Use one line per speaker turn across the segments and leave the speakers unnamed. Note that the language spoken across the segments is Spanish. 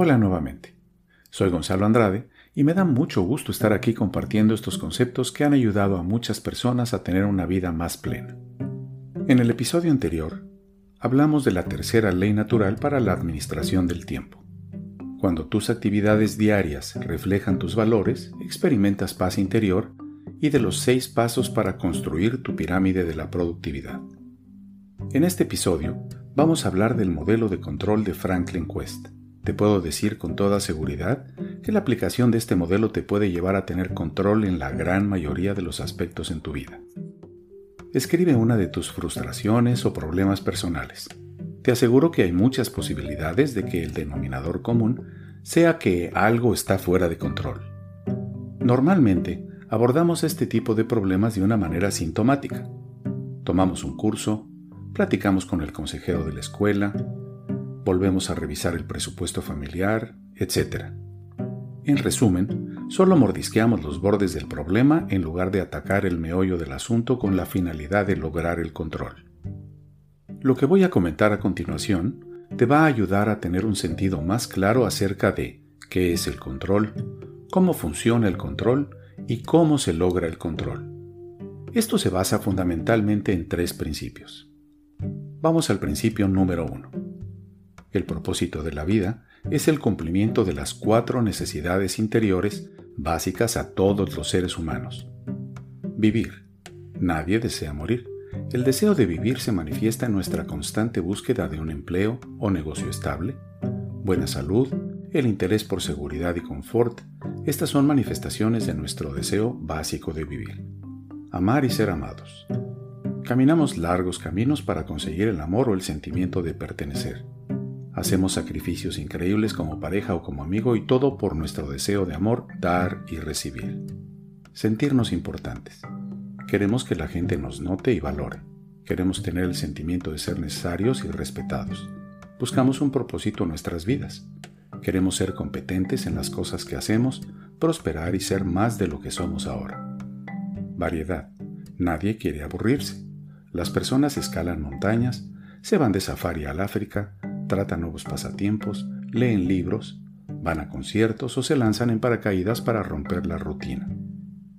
Hola nuevamente. Soy Gonzalo Andrade y me da mucho gusto estar aquí compartiendo estos conceptos que han ayudado a muchas personas a tener una vida más plena. En el episodio anterior, hablamos de la tercera ley natural para la administración del tiempo. Cuando tus actividades diarias reflejan tus valores, experimentas paz interior y de los seis pasos para construir tu pirámide de la productividad. En este episodio vamos a hablar del modelo de control de Franklin Quest te puedo decir con toda seguridad que la aplicación de este modelo te puede llevar a tener control en la gran mayoría de los aspectos en tu vida. Escribe una de tus frustraciones o problemas personales. Te aseguro que hay muchas posibilidades de que el denominador común sea que algo está fuera de control. Normalmente, abordamos este tipo de problemas de una manera sintomática. Tomamos un curso, platicamos con el consejero de la escuela, volvemos a revisar el presupuesto familiar, etc. En resumen, solo mordisqueamos los bordes del problema en lugar de atacar el meollo del asunto con la finalidad de lograr el control. Lo que voy a comentar a continuación te va a ayudar a tener un sentido más claro acerca de qué es el control, cómo funciona el control y cómo se logra el control. Esto se basa fundamentalmente en tres principios. Vamos al principio número uno. El propósito de la vida es el cumplimiento de las cuatro necesidades interiores básicas a todos los seres humanos. Vivir. Nadie desea morir. El deseo de vivir se manifiesta en nuestra constante búsqueda de un empleo o negocio estable, buena salud, el interés por seguridad y confort. Estas son manifestaciones de nuestro deseo básico de vivir. Amar y ser amados. Caminamos largos caminos para conseguir el amor o el sentimiento de pertenecer. Hacemos sacrificios increíbles como pareja o como amigo y todo por nuestro deseo de amor, dar y recibir. Sentirnos importantes. Queremos que la gente nos note y valore. Queremos tener el sentimiento de ser necesarios y respetados. Buscamos un propósito en nuestras vidas. Queremos ser competentes en las cosas que hacemos, prosperar y ser más de lo que somos ahora. Variedad. Nadie quiere aburrirse. Las personas escalan montañas, se van de safari al África, tratan nuevos pasatiempos, leen libros, van a conciertos o se lanzan en paracaídas para romper la rutina.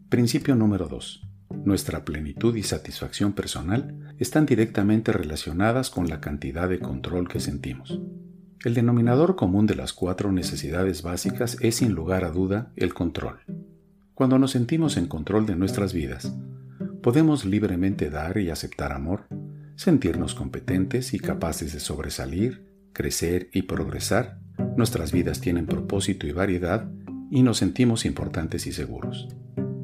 Principio número 2. Nuestra plenitud y satisfacción personal están directamente relacionadas con la cantidad de control que sentimos. El denominador común de las cuatro necesidades básicas es sin lugar a duda el control. Cuando nos sentimos en control de nuestras vidas, podemos libremente dar y aceptar amor, sentirnos competentes y capaces de sobresalir, crecer y progresar, nuestras vidas tienen propósito y variedad y nos sentimos importantes y seguros.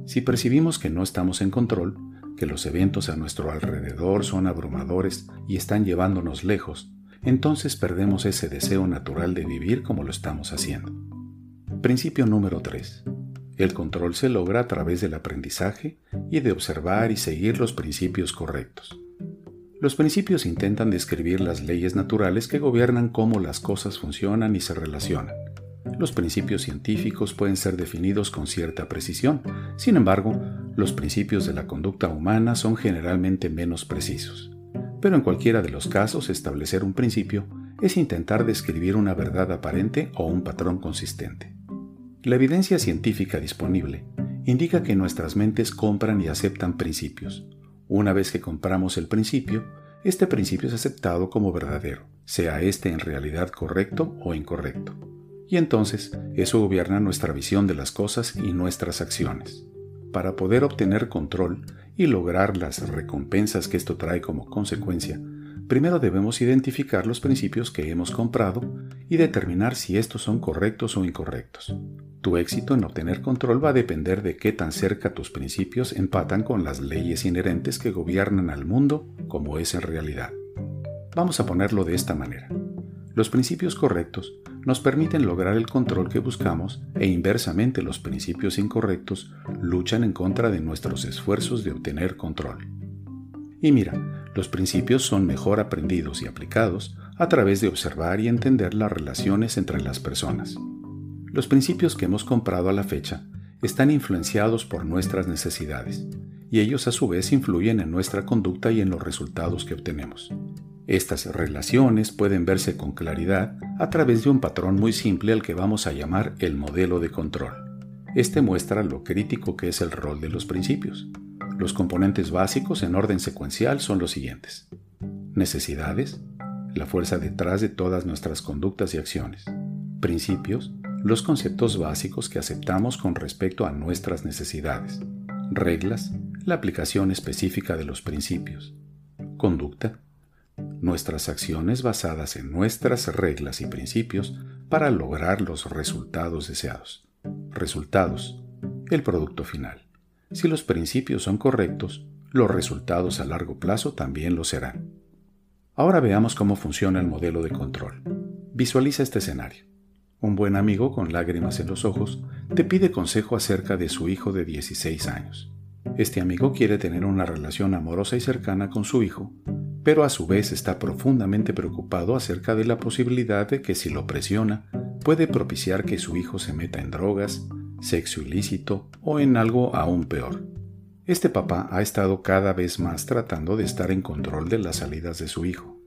Si percibimos que no estamos en control, que los eventos a nuestro alrededor son abrumadores y están llevándonos lejos, entonces perdemos ese deseo natural de vivir como lo estamos haciendo. Principio número 3. El control se logra a través del aprendizaje y de observar y seguir los principios correctos. Los principios intentan describir las leyes naturales que gobiernan cómo las cosas funcionan y se relacionan. Los principios científicos pueden ser definidos con cierta precisión, sin embargo, los principios de la conducta humana son generalmente menos precisos. Pero en cualquiera de los casos, establecer un principio es intentar describir una verdad aparente o un patrón consistente. La evidencia científica disponible indica que nuestras mentes compran y aceptan principios, una vez que compramos el principio, este principio es aceptado como verdadero, sea este en realidad correcto o incorrecto. Y entonces eso gobierna nuestra visión de las cosas y nuestras acciones. Para poder obtener control y lograr las recompensas que esto trae como consecuencia, primero debemos identificar los principios que hemos comprado y determinar si estos son correctos o incorrectos. Tu éxito en obtener control va a depender de qué tan cerca tus principios empatan con las leyes inherentes que gobiernan al mundo como es en realidad. Vamos a ponerlo de esta manera. Los principios correctos nos permiten lograr el control que buscamos e inversamente los principios incorrectos luchan en contra de nuestros esfuerzos de obtener control. Y mira, los principios son mejor aprendidos y aplicados a través de observar y entender las relaciones entre las personas. Los principios que hemos comprado a la fecha están influenciados por nuestras necesidades, y ellos a su vez influyen en nuestra conducta y en los resultados que obtenemos. Estas relaciones pueden verse con claridad a través de un patrón muy simple al que vamos a llamar el modelo de control. Este muestra lo crítico que es el rol de los principios. Los componentes básicos en orden secuencial son los siguientes. Necesidades, la fuerza detrás de todas nuestras conductas y acciones. Principios, los conceptos básicos que aceptamos con respecto a nuestras necesidades. Reglas, la aplicación específica de los principios. Conducta, nuestras acciones basadas en nuestras reglas y principios para lograr los resultados deseados. Resultados, el producto final. Si los principios son correctos, los resultados a largo plazo también lo serán. Ahora veamos cómo funciona el modelo de control. Visualiza este escenario. Un buen amigo con lágrimas en los ojos te pide consejo acerca de su hijo de 16 años. Este amigo quiere tener una relación amorosa y cercana con su hijo, pero a su vez está profundamente preocupado acerca de la posibilidad de que si lo presiona, puede propiciar que su hijo se meta en drogas, sexo ilícito o en algo aún peor. Este papá ha estado cada vez más tratando de estar en control de las salidas de su hijo,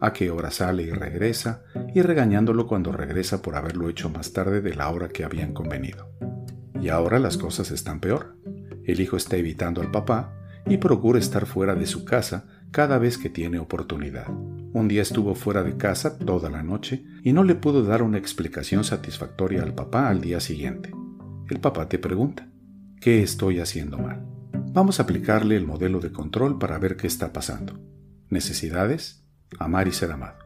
a qué hora sale y regresa, y regañándolo cuando regresa por haberlo hecho más tarde de la hora que habían convenido. Y ahora las cosas están peor. El hijo está evitando al papá y procura estar fuera de su casa cada vez que tiene oportunidad. Un día estuvo fuera de casa toda la noche y no le pudo dar una explicación satisfactoria al papá al día siguiente. El papá te pregunta, ¿qué estoy haciendo mal? Vamos a aplicarle el modelo de control para ver qué está pasando. Necesidades, amar y ser amado.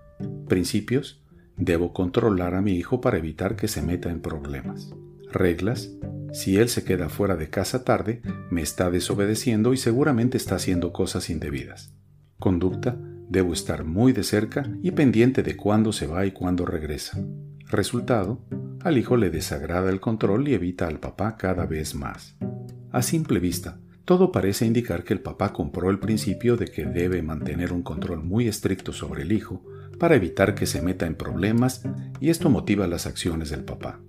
Principios, debo controlar a mi hijo para evitar que se meta en problemas. Reglas, si él se queda fuera de casa tarde, me está desobedeciendo y seguramente está haciendo cosas indebidas. Conducta, debo estar muy de cerca y pendiente de cuándo se va y cuándo regresa. Resultado, al hijo le desagrada el control y evita al papá cada vez más. A simple vista, todo parece indicar que el papá compró el principio de que debe mantener un control muy estricto sobre el hijo para evitar que se meta en problemas y esto motiva las acciones del papá.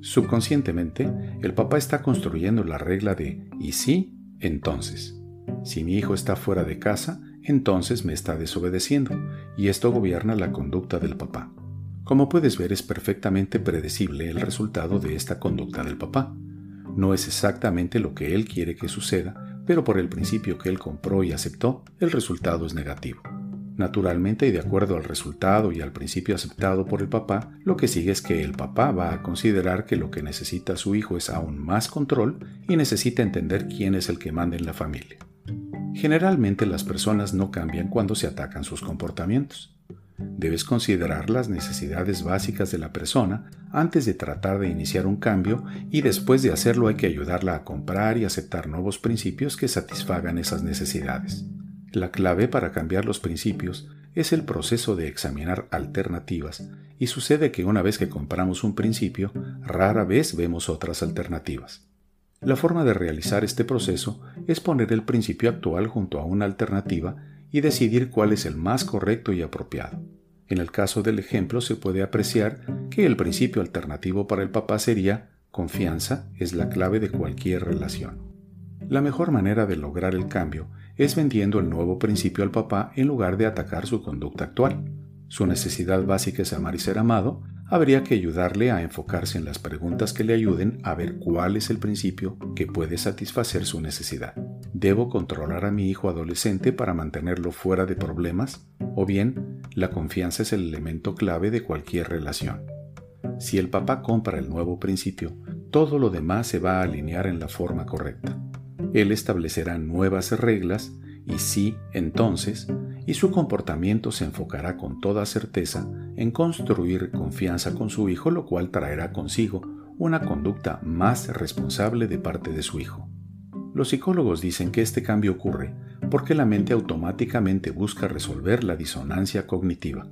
Subconscientemente, el papá está construyendo la regla de ¿y si? Entonces. Si mi hijo está fuera de casa, entonces me está desobedeciendo, y esto gobierna la conducta del papá. Como puedes ver, es perfectamente predecible el resultado de esta conducta del papá. No es exactamente lo que él quiere que suceda, pero por el principio que él compró y aceptó, el resultado es negativo. Naturalmente y de acuerdo al resultado y al principio aceptado por el papá, lo que sigue es que el papá va a considerar que lo que necesita su hijo es aún más control y necesita entender quién es el que manda en la familia. Generalmente las personas no cambian cuando se atacan sus comportamientos. Debes considerar las necesidades básicas de la persona antes de tratar de iniciar un cambio y después de hacerlo hay que ayudarla a comprar y aceptar nuevos principios que satisfagan esas necesidades. La clave para cambiar los principios es el proceso de examinar alternativas y sucede que una vez que compramos un principio, rara vez vemos otras alternativas. La forma de realizar este proceso es poner el principio actual junto a una alternativa y decidir cuál es el más correcto y apropiado. En el caso del ejemplo se puede apreciar que el principio alternativo para el papá sería confianza es la clave de cualquier relación. La mejor manera de lograr el cambio es vendiendo el nuevo principio al papá en lugar de atacar su conducta actual. Su necesidad básica es amar y ser amado, habría que ayudarle a enfocarse en las preguntas que le ayuden a ver cuál es el principio que puede satisfacer su necesidad. ¿Debo controlar a mi hijo adolescente para mantenerlo fuera de problemas? ¿O bien, la confianza es el elemento clave de cualquier relación? Si el papá compra el nuevo principio, todo lo demás se va a alinear en la forma correcta. Él establecerá nuevas reglas y sí, entonces, y su comportamiento se enfocará con toda certeza en construir confianza con su hijo, lo cual traerá consigo una conducta más responsable de parte de su hijo. Los psicólogos dicen que este cambio ocurre porque la mente automáticamente busca resolver la disonancia cognitiva,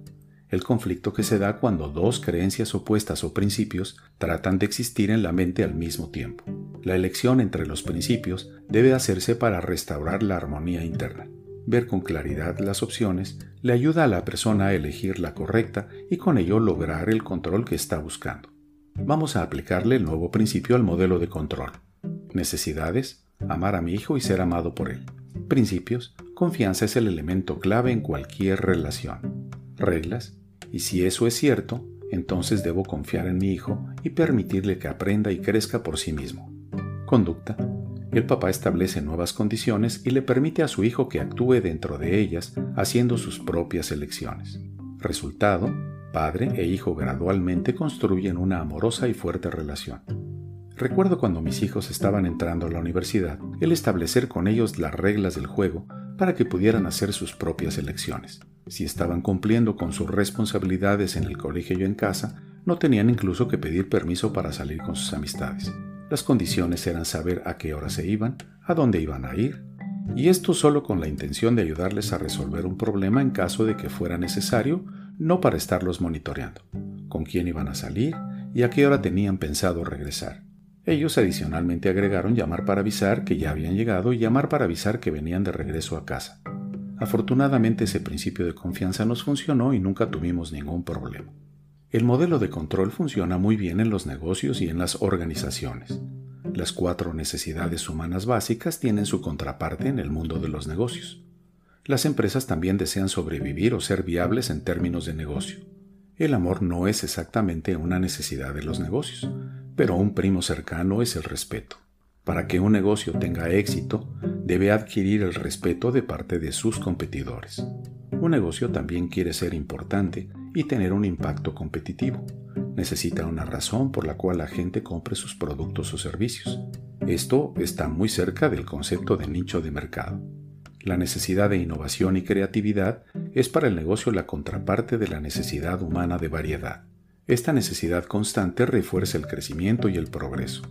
el conflicto que se da cuando dos creencias opuestas o principios tratan de existir en la mente al mismo tiempo. La elección entre los principios debe hacerse para restaurar la armonía interna. Ver con claridad las opciones le ayuda a la persona a elegir la correcta y con ello lograr el control que está buscando. Vamos a aplicarle el nuevo principio al modelo de control. Necesidades, amar a mi hijo y ser amado por él. Principios, confianza es el elemento clave en cualquier relación. Reglas, y si eso es cierto, entonces debo confiar en mi hijo y permitirle que aprenda y crezca por sí mismo. Conducta. El papá establece nuevas condiciones y le permite a su hijo que actúe dentro de ellas, haciendo sus propias elecciones. Resultado, padre e hijo gradualmente construyen una amorosa y fuerte relación. Recuerdo cuando mis hijos estaban entrando a la universidad, el establecer con ellos las reglas del juego para que pudieran hacer sus propias elecciones. Si estaban cumpliendo con sus responsabilidades en el colegio y en casa, no tenían incluso que pedir permiso para salir con sus amistades. Las condiciones eran saber a qué hora se iban, a dónde iban a ir, y esto solo con la intención de ayudarles a resolver un problema en caso de que fuera necesario, no para estarlos monitoreando, con quién iban a salir y a qué hora tenían pensado regresar. Ellos adicionalmente agregaron llamar para avisar que ya habían llegado y llamar para avisar que venían de regreso a casa. Afortunadamente ese principio de confianza nos funcionó y nunca tuvimos ningún problema. El modelo de control funciona muy bien en los negocios y en las organizaciones. Las cuatro necesidades humanas básicas tienen su contraparte en el mundo de los negocios. Las empresas también desean sobrevivir o ser viables en términos de negocio. El amor no es exactamente una necesidad de los negocios, pero un primo cercano es el respeto. Para que un negocio tenga éxito, debe adquirir el respeto de parte de sus competidores. Un negocio también quiere ser importante y tener un impacto competitivo. Necesita una razón por la cual la gente compre sus productos o servicios. Esto está muy cerca del concepto de nicho de mercado. La necesidad de innovación y creatividad es para el negocio la contraparte de la necesidad humana de variedad. Esta necesidad constante refuerza el crecimiento y el progreso.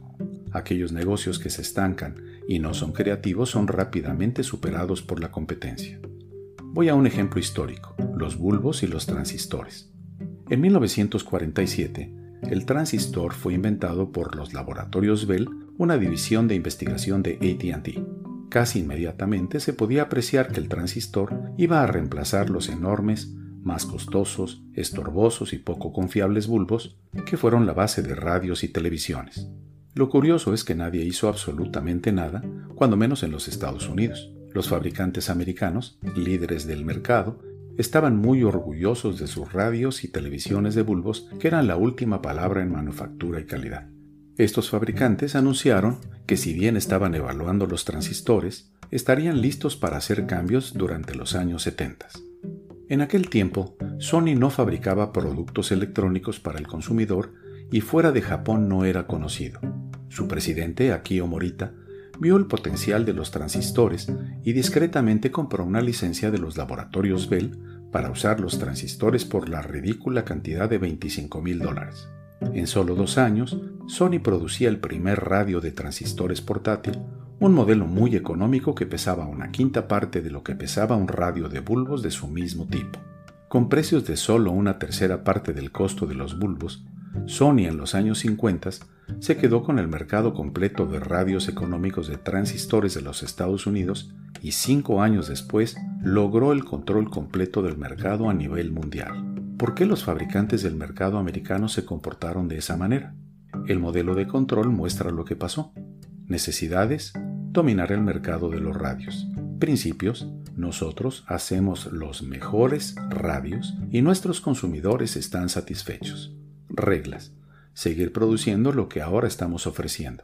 Aquellos negocios que se estancan y no son creativos son rápidamente superados por la competencia. Voy a un ejemplo histórico, los bulbos y los transistores. En 1947, el transistor fue inventado por los laboratorios Bell, una división de investigación de ATT. Casi inmediatamente se podía apreciar que el transistor iba a reemplazar los enormes más costosos, estorbosos y poco confiables bulbos que fueron la base de radios y televisiones. Lo curioso es que nadie hizo absolutamente nada, cuando menos en los Estados Unidos. Los fabricantes americanos, líderes del mercado, estaban muy orgullosos de sus radios y televisiones de bulbos que eran la última palabra en manufactura y calidad. Estos fabricantes anunciaron que si bien estaban evaluando los transistores, estarían listos para hacer cambios durante los años 70. En aquel tiempo, Sony no fabricaba productos electrónicos para el consumidor y fuera de Japón no era conocido. Su presidente, Akio Morita, vio el potencial de los transistores y discretamente compró una licencia de los laboratorios Bell para usar los transistores por la ridícula cantidad de 25 mil dólares. En solo dos años, Sony producía el primer radio de transistores portátil, un modelo muy económico que pesaba una quinta parte de lo que pesaba un radio de bulbos de su mismo tipo. Con precios de solo una tercera parte del costo de los bulbos, Sony en los años 50 se quedó con el mercado completo de radios económicos de transistores de los Estados Unidos y cinco años después logró el control completo del mercado a nivel mundial. ¿Por qué los fabricantes del mercado americano se comportaron de esa manera? El modelo de control muestra lo que pasó. Necesidades, dominar el mercado de los radios. Principios, nosotros hacemos los mejores radios y nuestros consumidores están satisfechos. Reglas, seguir produciendo lo que ahora estamos ofreciendo.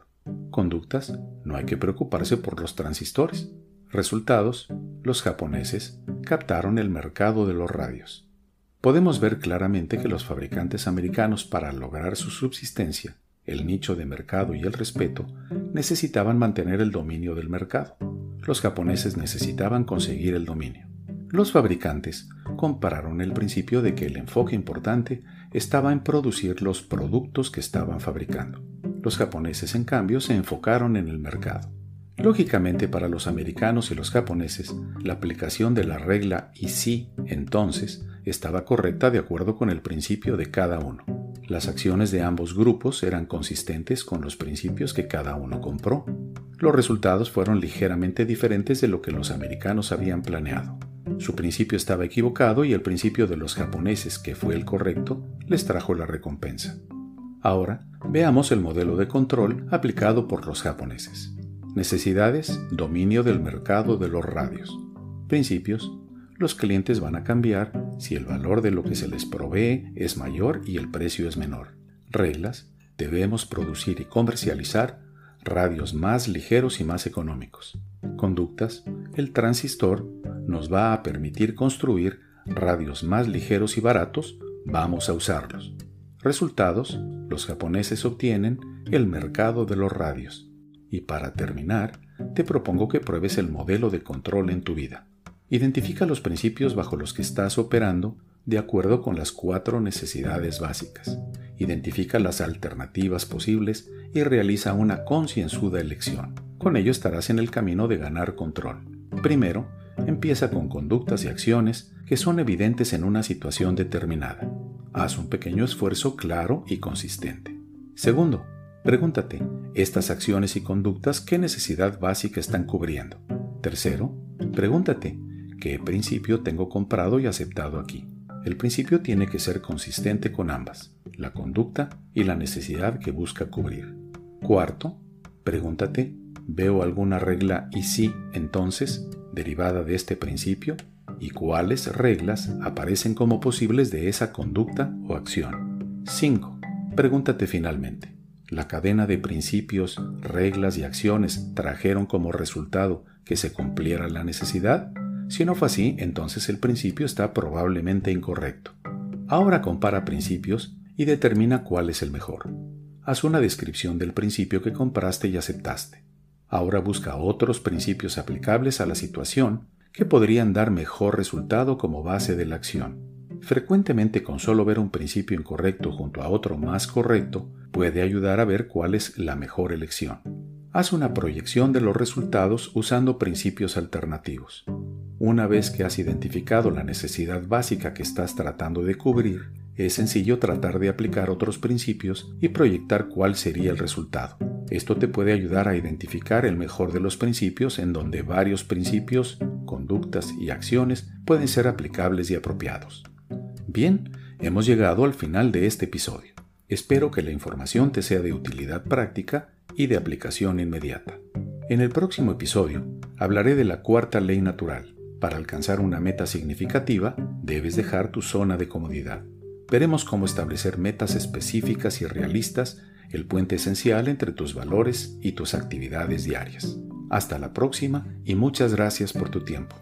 Conductas, no hay que preocuparse por los transistores. Resultados, los japoneses captaron el mercado de los radios. Podemos ver claramente que los fabricantes americanos para lograr su subsistencia el nicho de mercado y el respeto, necesitaban mantener el dominio del mercado. Los japoneses necesitaban conseguir el dominio. Los fabricantes compararon el principio de que el enfoque importante estaba en producir los productos que estaban fabricando. Los japoneses, en cambio, se enfocaron en el mercado. Lógicamente para los americanos y los japoneses, la aplicación de la regla y sí, entonces, estaba correcta de acuerdo con el principio de cada uno. Las acciones de ambos grupos eran consistentes con los principios que cada uno compró. Los resultados fueron ligeramente diferentes de lo que los americanos habían planeado. Su principio estaba equivocado y el principio de los japoneses, que fue el correcto, les trajo la recompensa. Ahora, veamos el modelo de control aplicado por los japoneses. Necesidades, dominio del mercado de los radios. Principios. Los clientes van a cambiar si el valor de lo que se les provee es mayor y el precio es menor. Reglas. Debemos producir y comercializar radios más ligeros y más económicos. Conductas. El transistor nos va a permitir construir radios más ligeros y baratos. Vamos a usarlos. Resultados. Los japoneses obtienen el mercado de los radios. Y para terminar, te propongo que pruebes el modelo de control en tu vida. Identifica los principios bajo los que estás operando de acuerdo con las cuatro necesidades básicas. Identifica las alternativas posibles y realiza una concienzuda elección. Con ello estarás en el camino de ganar control. Primero, empieza con conductas y acciones que son evidentes en una situación determinada. Haz un pequeño esfuerzo claro y consistente. Segundo, pregúntate, ¿estas acciones y conductas qué necesidad básica están cubriendo? Tercero, pregúntate, ¿qué principio tengo comprado y aceptado aquí? El principio tiene que ser consistente con ambas, la conducta y la necesidad que busca cubrir. Cuarto, pregúntate, ¿veo alguna regla y sí, entonces, derivada de este principio? ¿Y cuáles reglas aparecen como posibles de esa conducta o acción? 5. Pregúntate finalmente, ¿la cadena de principios, reglas y acciones trajeron como resultado que se cumpliera la necesidad? Si no fue así, entonces el principio está probablemente incorrecto. Ahora compara principios y determina cuál es el mejor. Haz una descripción del principio que compraste y aceptaste. Ahora busca otros principios aplicables a la situación que podrían dar mejor resultado como base de la acción. Frecuentemente con solo ver un principio incorrecto junto a otro más correcto puede ayudar a ver cuál es la mejor elección. Haz una proyección de los resultados usando principios alternativos. Una vez que has identificado la necesidad básica que estás tratando de cubrir, es sencillo tratar de aplicar otros principios y proyectar cuál sería el resultado. Esto te puede ayudar a identificar el mejor de los principios en donde varios principios, conductas y acciones pueden ser aplicables y apropiados. Bien, hemos llegado al final de este episodio. Espero que la información te sea de utilidad práctica y de aplicación inmediata. En el próximo episodio hablaré de la cuarta ley natural, para alcanzar una meta significativa, debes dejar tu zona de comodidad. Veremos cómo establecer metas específicas y realistas, el puente esencial entre tus valores y tus actividades diarias. Hasta la próxima y muchas gracias por tu tiempo.